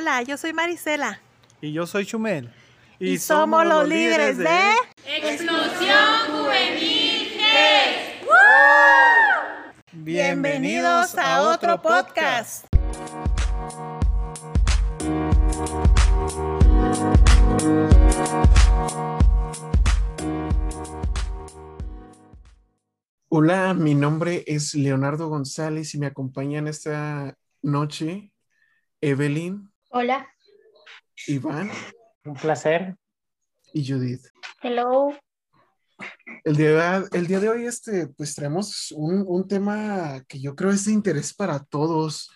Hola, yo soy Marisela. Y yo soy Chumel. Y, somos, los líderes de... Explosión Juvenil Bienvenidos a otro podcast. Hola, mi nombre es Leonardo González y me acompañan esta noche Evelyn, Hola. Iván Un placer. y Judith. Hello. El día, el día de hoy, este, pues traemos un, un tema que yo creo es de interés para todos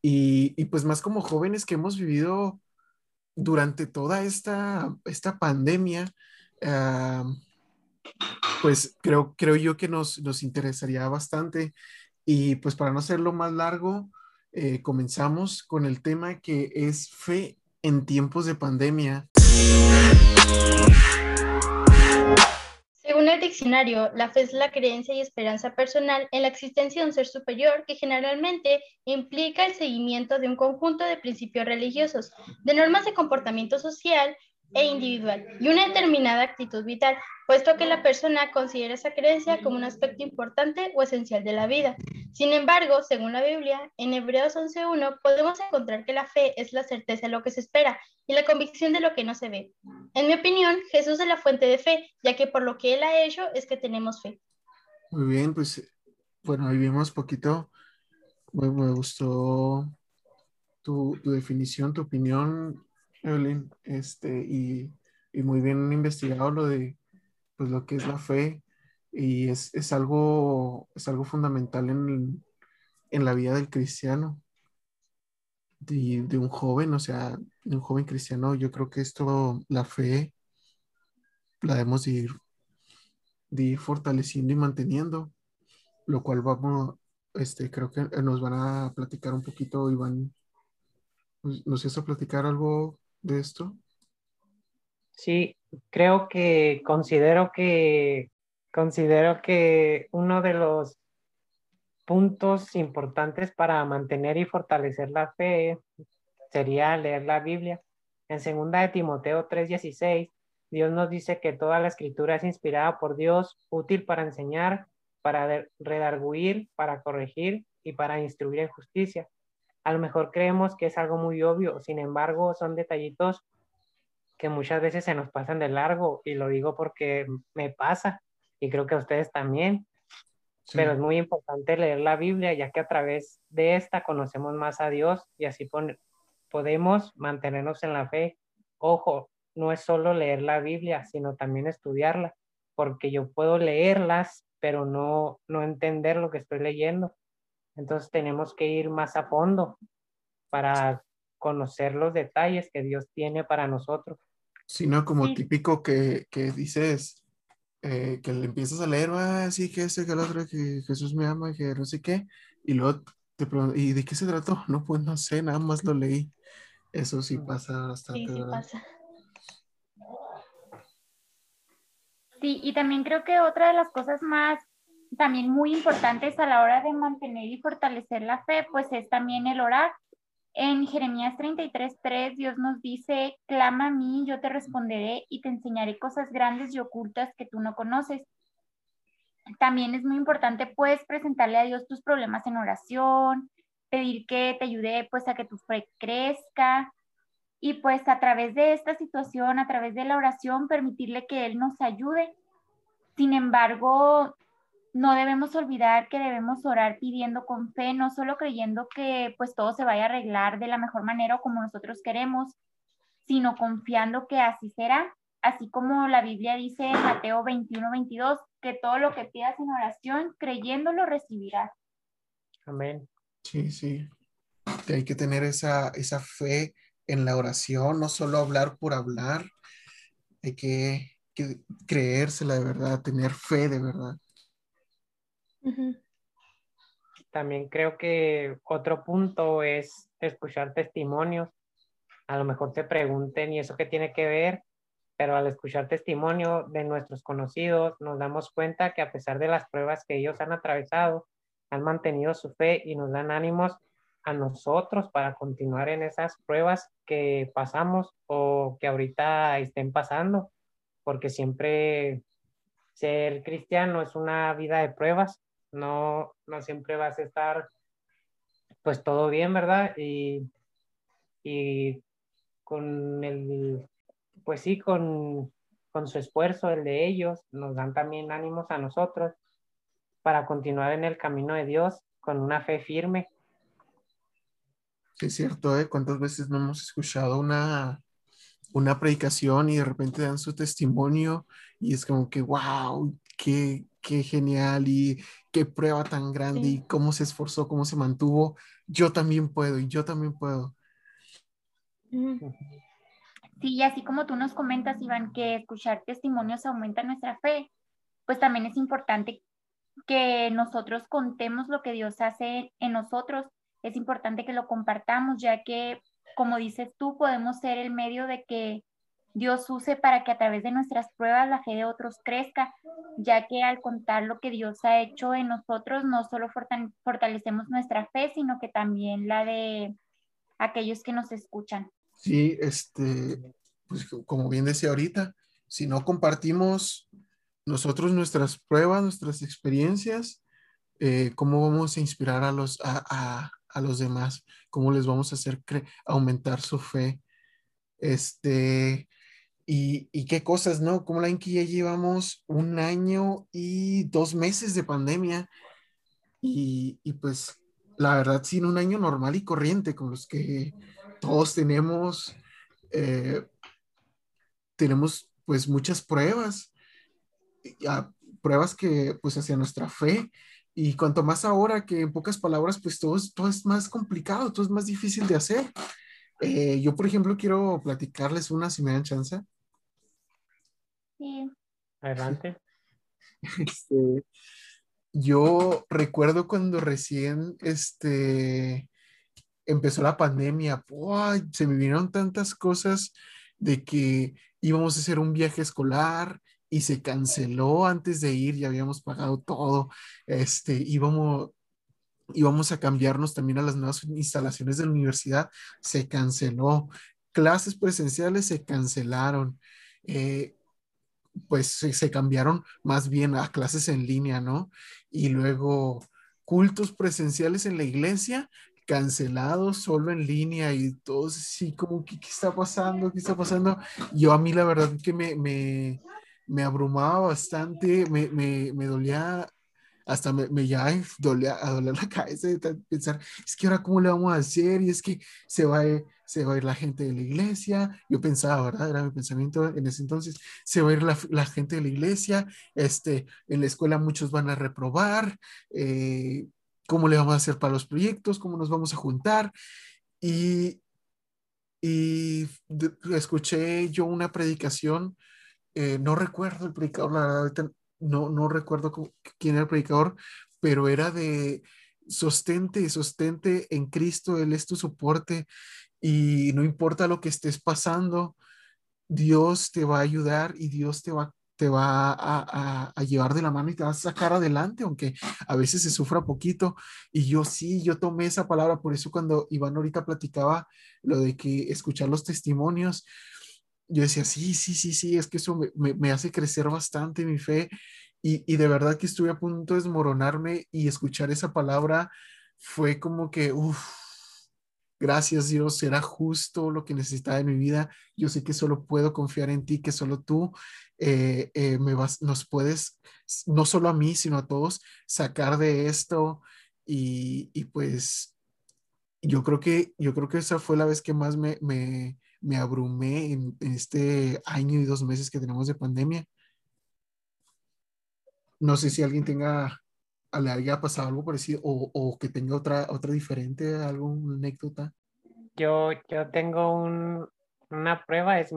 y, y pues más como jóvenes que hemos vivido durante toda esta, esta pandemia, ah, pues creo, creo yo que nos, nos interesaría bastante. Y pues para no hacerlo más largo, eh, comenzamos con el tema que es fe en tiempos de pandemia. Según el diccionario, la fe es la creencia y esperanza personal en la existencia de un ser superior que generalmente implica el seguimiento de un conjunto de principios religiosos, de normas de comportamiento social e individual y una determinada actitud vital, puesto que la persona considera esa creencia como un aspecto importante o esencial de la vida. Sin embargo, según la Biblia, en Hebreos 11.1 podemos encontrar que la fe es la certeza de lo que se espera y la convicción de lo que no se ve. En mi opinión, Jesús es la fuente de fe, ya que por lo que Él ha hecho es que tenemos fe. Muy bien, pues bueno, ahí vimos poquito. Me, me gustó tu, tu definición, tu opinión, Evelyn, este, y, y muy bien investigado lo de pues lo que es la fe y es, es algo, es algo fundamental en, en la vida del cristiano, de, de un joven, o sea, de un joven cristiano. Yo creo que esto, la fe, la debemos de ir, ir fortaleciendo y manteniendo, lo cual vamos, este, creo que nos van a platicar un poquito, Iván. ¿Nos, nos ibas a platicar algo de esto? Sí, creo que considero que considero que uno de los puntos importantes para mantener y fortalecer la fe sería leer la Biblia. En segunda de Timoteo 3:16, Dios nos dice que toda la escritura es inspirada por Dios, útil para enseñar, para redarguir, para corregir y para instruir en justicia. A lo mejor creemos que es algo muy obvio, sin embargo, son detallitos que muchas veces se nos pasan de largo y lo digo porque me pasa y creo que a ustedes también, Sí. pero es muy importante leer la Biblia ya que a través de esta conocemos más a Dios y así podemos mantenernos en la fe. Ojo, no es solo leer la Biblia, sino también estudiarla, porque yo puedo leerlas, pero no, no entender lo que estoy leyendo. Entonces tenemos que ir más a fondo para conocer los detalles que Dios tiene para nosotros. Sino como Sí. típico que, que dices, eh, que le empiezas a leer, ah, sí, que este, que el otro, que Jesús me ama, que no sé qué, y luego te preguntas, ¿y de qué se trató? No, pues no sé, nada más lo leí. Eso sí pasa bastante, Sí, sí pasa. Sí, y también creo que otra de las cosas más también muy importantes a la hora de mantener y fortalecer la fe, pues es también el orar. En Jeremías 33:3 Dios nos dice, clama a mí, yo te responderé y te enseñaré cosas grandes y ocultas que tú no conoces. También es muy importante pues presentarle a Dios tus problemas en oración, pedir que te ayude pues a que tu fe crezca, y pues a través de esta situación, a través de la oración, permitirle que Él nos ayude. Sin embargo, no debemos olvidar que debemos orar pidiendo con fe, no solo creyendo que pues todo se vaya a arreglar de la mejor manera o como nosotros queremos, sino confiando que así será, así como la Biblia dice en Mateo 21, 22, que todo lo que pidas en oración, creyéndolo recibirás. Amén. Sí, sí. Que hay que tener esa, esa fe en la oración, no solo hablar por hablar, hay que, que creérsela de verdad, tener fe de verdad. También creo que otro punto es escuchar testimonios. A lo mejor te pregunten, ¿y eso qué tiene que ver? Pero al escuchar testimonio de nuestros conocidos, nos damos cuenta que a pesar de las pruebas que ellos han atravesado, han mantenido su fe y nos dan ánimos a nosotros para continuar en esas pruebas que pasamos o que ahorita estén pasando, porque siempre ser cristiano es una vida de pruebas, no, no siempre vas a estar pues todo bien, ¿verdad? Y, y con el, pues sí, con, con su esfuerzo, el de ellos, nos dan también ánimos a nosotros para continuar en el camino de Dios con una fe firme es cierto, ¿eh? ¿Cuántas veces no hemos escuchado una, una predicación y de repente dan su testimonio y es como que, wow, qué, qué genial y qué prueba tan grande y cómo se esforzó, cómo se mantuvo. Yo también puedo y yo también puedo. Sí, y así como tú nos comentas, Iván, que escuchar testimonios aumenta nuestra fe, pues también es importante que nosotros contemos lo que Dios hace en nosotros es importante que lo compartamos, ya que, como dices tú, podemos ser el medio de que Dios use para que a través de nuestras pruebas la fe de otros crezca, ya que al contar lo que Dios ha hecho en nosotros, no solo fortalecemos nuestra fe, sino que también la de aquellos que nos escuchan. Sí, este, pues como bien decía ahorita, si no compartimos nosotros nuestras pruebas, nuestras experiencias, eh, ¿cómo vamos a inspirar a los, a, a los demás, cómo les vamos a hacer aumentar su fe. Este, y, y, qué cosas, ¿no? Como la que ya llevamos un año y dos meses de pandemia y, y pues la verdad, sin un año normal y corriente, con los que todos tenemos, eh, tenemos pues muchas pruebas, pruebas que pues hacia nuestra fe y cuanto más ahora que en pocas palabras, pues todo todo es más complicado, todo es más difícil de hacer. Eh, yo, por ejemplo, quiero platicarles una, si me dan chance. Sí. Adelante. Este, yo recuerdo cuando recién este, empezó la pandemia, se me vinieron tantas cosas de que íbamos a hacer un viaje escolar, y se canceló antes de ir, ya habíamos pagado todo, este, íbamos, íbamos a cambiarnos también a las nuevas instalaciones de la universidad, se canceló, clases presenciales se cancelaron, eh, pues se, se, cambiaron más bien a clases en línea, ¿no? Y luego cultos presenciales en la iglesia cancelados solo en línea y todos así como, ¿qué, qué está pasando? ¿Qué está pasando? Yo a mí la verdad que me, me, me abrumaba bastante, me, me, me dolía, hasta me, me ya dolía, a doler la cabeza de pensar, es que ahora cómo le vamos a hacer y es que se va, a, se va a ir la gente de la iglesia, yo pensaba, ¿verdad? Era mi pensamiento en ese entonces, se va a ir la, la gente de la iglesia, este, en la escuela muchos van a reprobar, eh, cómo le vamos a hacer para los proyectos, cómo nos vamos a juntar y, y escuché yo una predicación eh, no recuerdo el predicador, la verdad, no, no recuerdo quién era el predicador, pero era de sostente, sostente en Cristo, Él es tu soporte y no importa lo que estés pasando, Dios te va a ayudar y Dios te va, te va a, a, llevar de la mano y te va a sacar adelante, aunque a veces se sufra poquito. Y yo sí, yo tomé esa palabra, por eso cuando Iván ahorita platicaba lo de que escuchar los testimonios, yo decía, sí, sí, sí, sí, es que eso me, me, hace crecer bastante mi fe y, y, de verdad que estuve a punto de desmoronarme y escuchar esa palabra fue como que, gracias Dios, era justo lo que necesitaba en mi vida. Yo sé que solo puedo confiar en ti, que solo tú eh, eh, me vas, nos puedes, no solo a mí, sino a todos, sacar de esto y, y pues yo creo que, yo creo que esa fue la vez que más me, me me abrumé en, este año y dos meses que tenemos de pandemia. No sé si alguien tenga, le haya pasado algo parecido o, o que tenga otra, otra diferente, alguna anécdota. Yo, yo tengo un, una prueba, es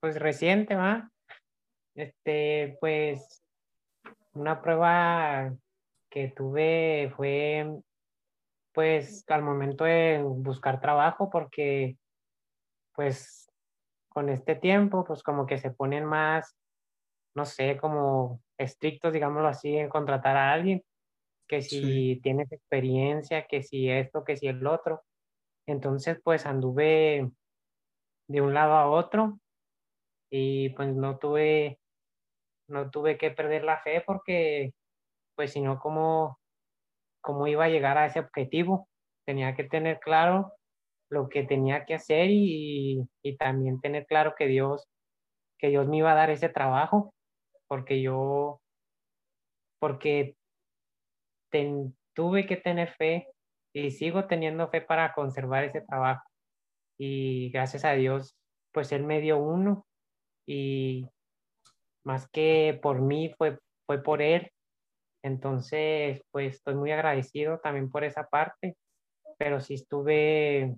pues reciente, ¿va? Este, pues, una prueba que tuve fue, pues, al momento de buscar trabajo, porque pues con este tiempo, pues como que se ponen más, no sé, como estrictos, digámoslo así, en contratar a alguien, que si tienes experiencia, que si esto, que si el otro. Entonces, pues anduve de un lado a otro y pues no tuve, no tuve que perder la fe porque, pues si no, ¿cómo, ¿cómo iba a llegar a ese objetivo? Tenía que tener claro lo que tenía que hacer y, y también tener claro que Dios, que Dios me iba a dar ese trabajo, porque yo, porque tuve que tener fe y sigo teniendo fe para conservar ese trabajo. Y gracias a Dios, pues Él me dio uno y más que por mí fue, fue por Él. Entonces, pues estoy muy agradecido también por esa parte, pero sí estuve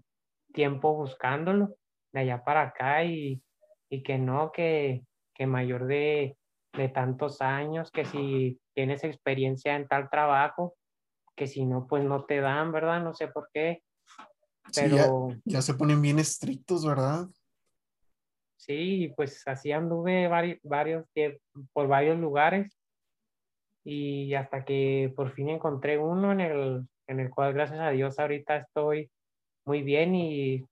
tiempo buscándolo de allá para acá y, y que no, que, que mayor de, de tantos años, que si tienes experiencia en tal trabajo, que si no, pues no te dan, ¿verdad? No sé por qué. Pero ya, se ponen bien estrictos, ¿verdad? Sí, pues así anduve varios, varios, por varios lugares y hasta que por fin encontré uno en el, en el cual, gracias a Dios, ahorita estoy muy bien y,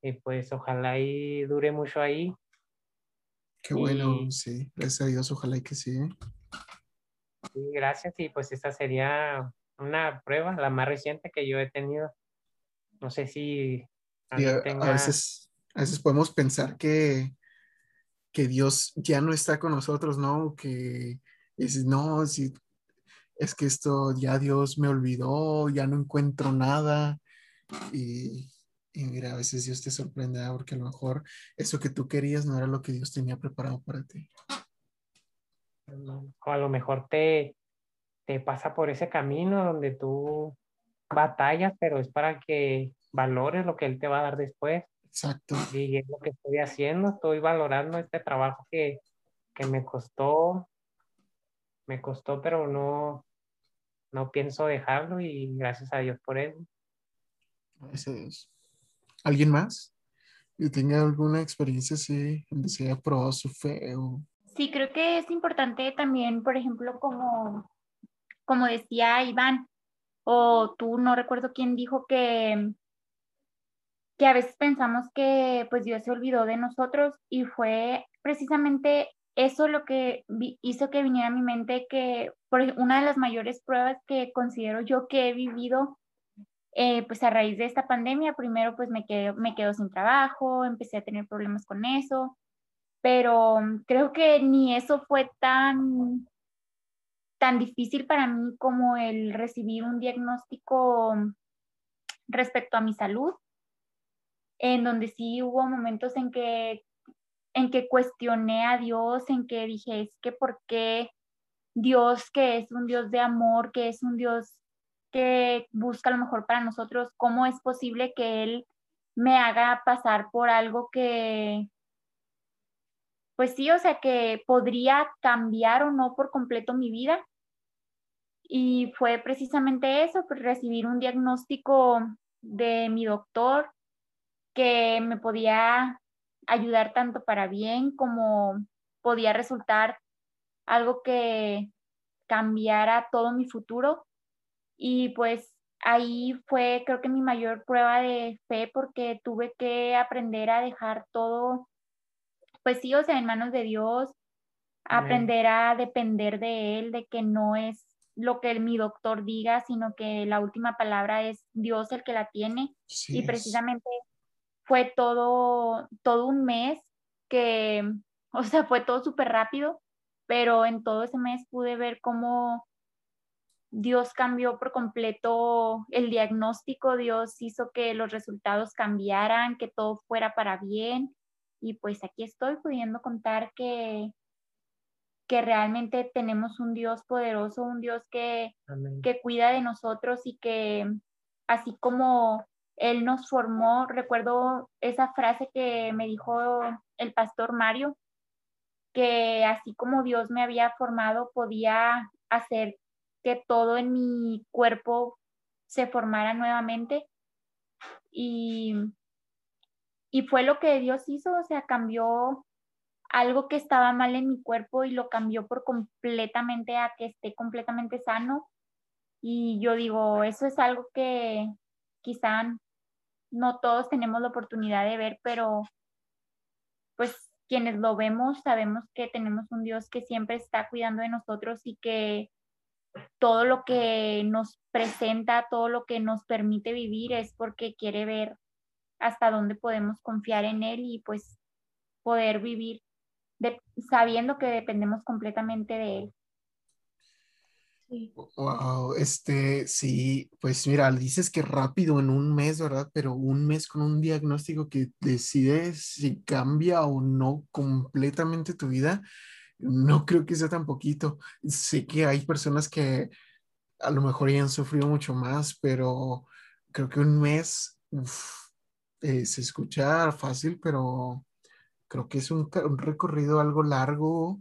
y pues ojalá y dure mucho ahí. Qué bueno, sí, gracias a Dios, ojalá y que sí. Sí, gracias y pues esta sería una prueba, la más reciente que yo he tenido. No sé si... A, veces, a veces podemos pensar que, que Dios ya no está con nosotros, ¿no? Que es, no, si, es que esto ya Dios me olvidó, ya no encuentro nada. Y, mira, a veces Dios te sorprende ¿ah? porque a lo mejor eso que tú querías no era lo que Dios tenía preparado para ti. O a lo mejor te, te pasa por ese camino donde tú batallas, pero es para que valores lo que Él te va a dar después. Exacto. Y es lo que estoy haciendo, estoy valorando este trabajo que, que me costó, me costó, pero no, no pienso dejarlo y gracias a Dios por eso. Gracias ¿Alguien más que tenga alguna experiencia así, donde se haya probado su fe? Sí, creo que es importante también, por ejemplo, como como decía Iván, o tú no recuerdo quién dijo que, que a veces pensamos que pues Dios se olvidó de nosotros y fue precisamente eso lo que hizo que viniera a mi mente que por una de las mayores pruebas que considero yo que he vivido eh, pues a raíz de esta pandemia, primero pues me quedo, me quedo sin trabajo, empecé a tener problemas con eso, pero creo que ni eso fue tan tan difícil para mí como el recibir un diagnóstico respecto a mi salud, en donde sí hubo momentos en que, en que cuestioné a Dios, en que dije, es que por qué Dios, que es un Dios de amor, que es un Dios que busca lo mejor para nosotros, ¿cómo es posible que Él me haga pasar por algo que, pues sí, o sea, que podría cambiar o no por completo mi vida. Y fue precisamente eso, pues recibir un diagnóstico de mi doctor que me podía ayudar tanto para bien como podía resultar algo que cambiara todo mi futuro. Y pues ahí fue creo que mi mayor prueba de fe porque tuve que aprender a dejar todo pues sí, o sea, en manos de Dios, aprender a depender de Él, de que no es lo que mi doctor diga, sino que la última palabra es Dios el que la tiene. y precisamente fue todo, todo un mes que, o sea, fue todo súper rápido, pero en todo ese mes pude ver cómo Dios cambió por completo el diagnóstico, Dios hizo que los resultados cambiaran, que todo fuera para bien y pues aquí estoy pudiendo contar que, que realmente tenemos un Dios poderoso, un Dios que, que cuida de nosotros y que así como Él nos formó, recuerdo esa frase que me dijo el pastor Mario, que así como Dios me había formado, podía hacer que todo en mi cuerpo se formara nuevamente. Y y fue lo que Dios hizo, o sea, cambió algo que estaba mal en mi cuerpo y lo cambió por completamente a que esté completamente sano. Y yo digo, eso es algo que quizá no todos tenemos la oportunidad de ver, pero pues quienes lo vemos sabemos que tenemos un Dios que siempre está cuidando de nosotros y que todo lo que nos presenta, todo lo que nos permite vivir es porque quiere ver hasta dónde podemos confiar en Él y pues poder vivir sabiendo que dependemos completamente de Él. Wow, este, sí, pues mira, dices que rápido en un mes, ¿verdad? Pero un mes con un diagnóstico que decides si cambia o no completamente tu vida, no creo que sea tan poquito. Sé que hay personas que a lo mejor ya han sufrido mucho más, pero creo que un mes eh, se escucha fácil, pero creo que es un, un recorrido algo largo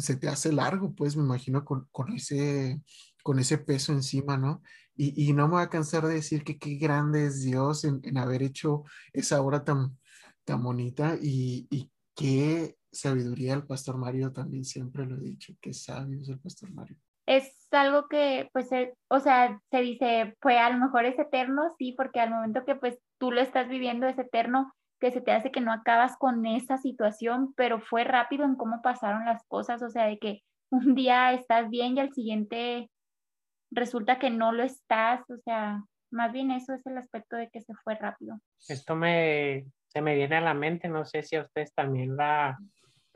se te hace largo, pues me imagino con, ese, con ese peso encima, ¿no? Y, no me voy a cansar de decir que qué grande es Dios en, haber hecho esa obra tan, tan bonita y, y qué sabiduría el pastor Mario también siempre lo he dicho, qué sabio es el pastor Mario. Es algo que, pues, eh, o sea, se dice, pues a lo mejor es eterno, sí, porque al momento que pues tú lo estás viviendo es eterno, que se te hace que no acabas con esa situación, pero fue rápido en cómo pasaron las cosas, o sea, de que un día estás bien y al siguiente resulta que no lo estás, o sea, más bien eso es el aspecto de que se fue rápido. Esto me, se me viene a la mente, no sé si a ustedes también la,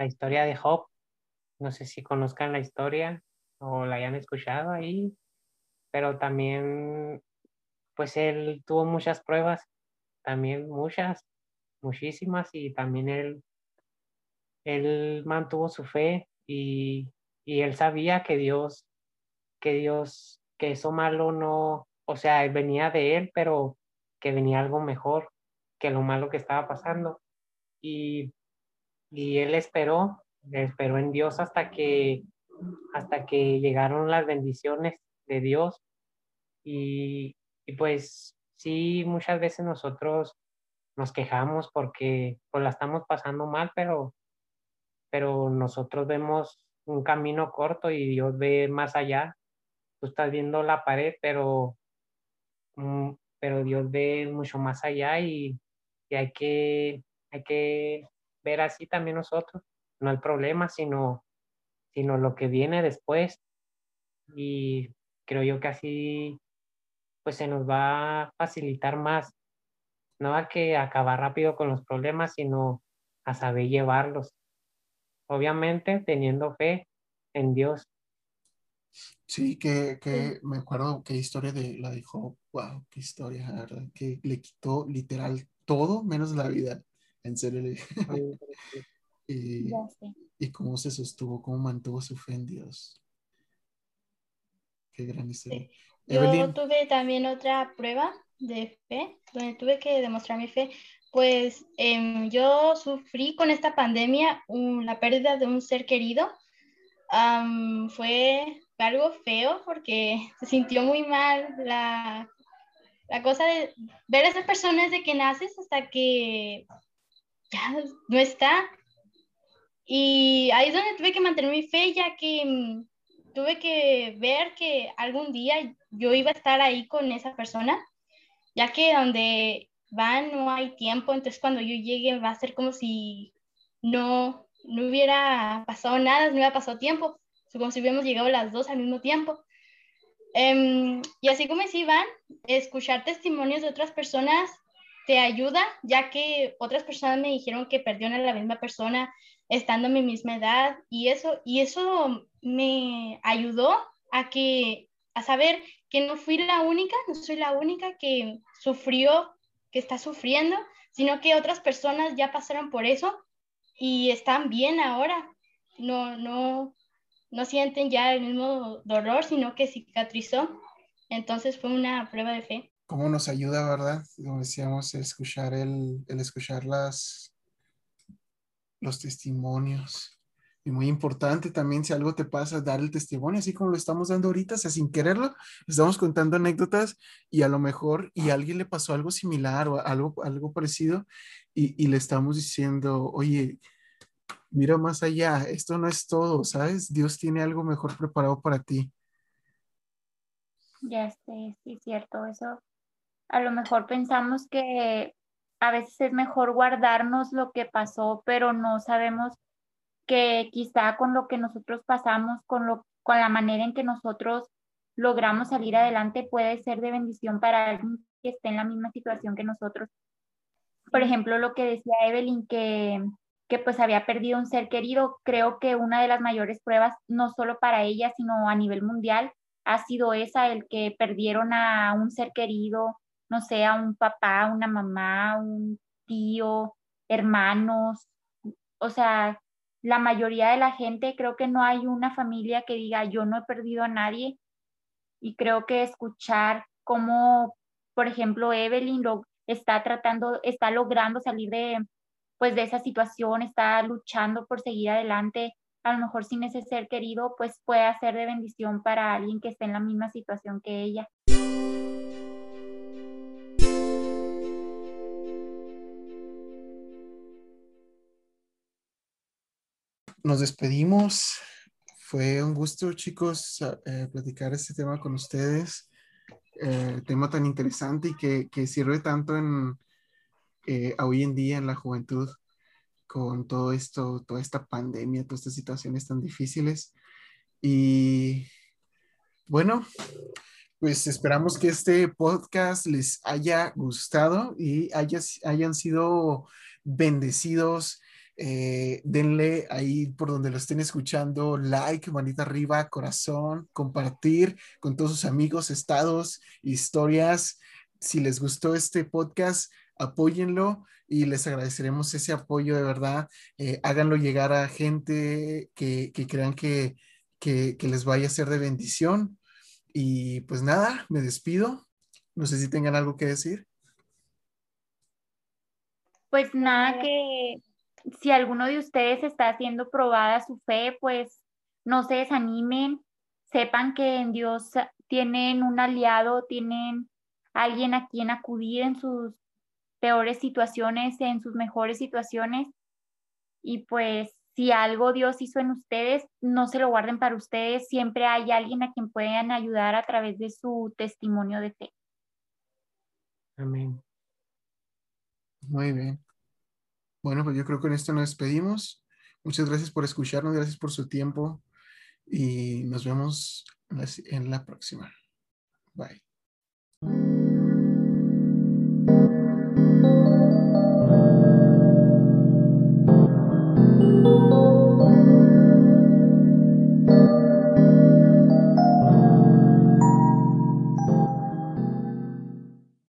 la historia de Job, no sé si conozcan la historia o la hayan escuchado ahí, pero también, pues él tuvo muchas pruebas, también muchas, muchísimas y también él, él mantuvo su fe y, y él sabía que Dios, que Dios, que eso malo no, o sea, venía de él, pero que venía algo mejor que lo malo que estaba pasando. Y, y él esperó, esperó en Dios hasta que, hasta que llegaron las bendiciones de Dios. Y, y pues sí, muchas veces nosotros nos quejamos porque pues la estamos pasando mal, pero, pero nosotros vemos un camino corto y Dios ve más allá. Tú estás viendo la pared, pero, mm, pero Dios ve mucho más allá y, y hay, que, hay que ver así también nosotros. No el problema, sino, sino lo que viene después. Y creo yo que así pues se nos va a facilitar más no a que acabar rápido con los problemas, sino a saber llevarlos. Obviamente teniendo fe en Dios. Sí, que, que me acuerdo qué historia de la dijo, wow, qué historia, ¿verdad? Que le quitó literal todo menos la vida. En serio le y, y cómo se sostuvo, cómo mantuvo su fe en Dios. Qué gran historia. Yo tuve también otra prueba de fe, donde tuve que demostrar mi fe, pues em, yo sufrí con esta pandemia la pérdida de un ser querido. fue algo feo porque se sintió muy mal la, la cosa de ver a esas personas de que naces hasta que ya no está. Y ahí es donde tuve que mantener mi fe, ya que mm, tuve que ver que algún día yo iba a estar ahí con esa persona ya que donde van no hay tiempo, entonces cuando yo llegue va a ser como si no, no hubiera pasado nada, no hubiera pasado tiempo, como si hubiéramos llegado las dos al mismo tiempo. Em, y así como si van, escuchar testimonios de otras personas te ayuda, ya que otras personas me dijeron que perdieron a la misma persona estando en mi misma edad y eso, y eso me ayudó a que a saber que no fui la única, no soy la única que sufrió, que está sufriendo, sino que otras personas ya pasaron por eso y están bien ahora. No, no, no sienten ya el mismo dolor, sino que cicatrizó. Entonces fue una prueba de fe. ¿Cómo nos ayuda, verdad? Como decíamos, escuchar el, el escuchar las, los testimonios. Y muy importante también, si algo te pasa, dar el testimonio, así como lo estamos dando ahorita, sin quererlo, estamos contando anécdotas y a lo mejor, y a alguien le pasó algo similar o algo, algo parecido, y, y le estamos diciendo, oye, mira más allá, esto no es todo, ¿sabes? Dios tiene algo mejor preparado para ti. Ya sé, sí, cierto, eso a lo mejor pensamos que a veces es mejor guardarnos lo que pasó, pero no sabemos que quizá con lo que nosotros pasamos, con, lo, con la manera en que nosotros logramos salir adelante, puede ser de bendición para alguien que esté en la misma situación que nosotros. Por ejemplo, lo que decía Evelyn, que, que pues había perdido un ser querido, creo que una de las mayores pruebas, no solo para ella, sino a nivel mundial, ha sido esa, el que perdieron a un ser querido, no sé, a un papá, una mamá, un tío, hermanos, o sea, la mayoría de la gente, creo que no hay una familia que diga yo no he perdido a nadie y creo que escuchar cómo, por ejemplo, Evelyn lo está tratando, está logrando salir de, pues, de esa situación, está luchando por seguir adelante, a lo mejor sin ese ser querido, pues puede ser de bendición para alguien que esté en la misma situación que ella. Nos despedimos. Fue un gusto, chicos, eh, platicar este tema con ustedes. Eh, tema tan interesante y que, que sirve tanto en eh, hoy en día en la juventud con todo esto, toda esta pandemia, todas estas situaciones tan difíciles. Y bueno, pues esperamos que este podcast les haya gustado y hayan sido bendecidos eh, denle ahí por donde lo estén escuchando, like, manita arriba, corazón, compartir con todos sus amigos, estados, historias. Si les gustó este podcast, apóyenlo y les agradeceremos ese apoyo de verdad. Eh, háganlo llegar a gente que, crean que, que, que les vaya a ser de bendición. Y pues nada, me despido. No sé si tengan algo que decir. Pues nada, que si alguno de ustedes está haciendo probada su fe, pues no se desanimen, sepan que en Dios tienen un aliado, tienen alguien a quien acudir en sus peores situaciones, en sus mejores situaciones. Y pues si algo Dios hizo en ustedes, no se lo guarden para ustedes, siempre hay alguien a quien puedan ayudar a través de su testimonio de fe. Amén. Muy bien. Bueno, pues yo creo que con esto nos despedimos. Muchas gracias por escucharnos, gracias por su tiempo y nos vemos en la próxima. Bye.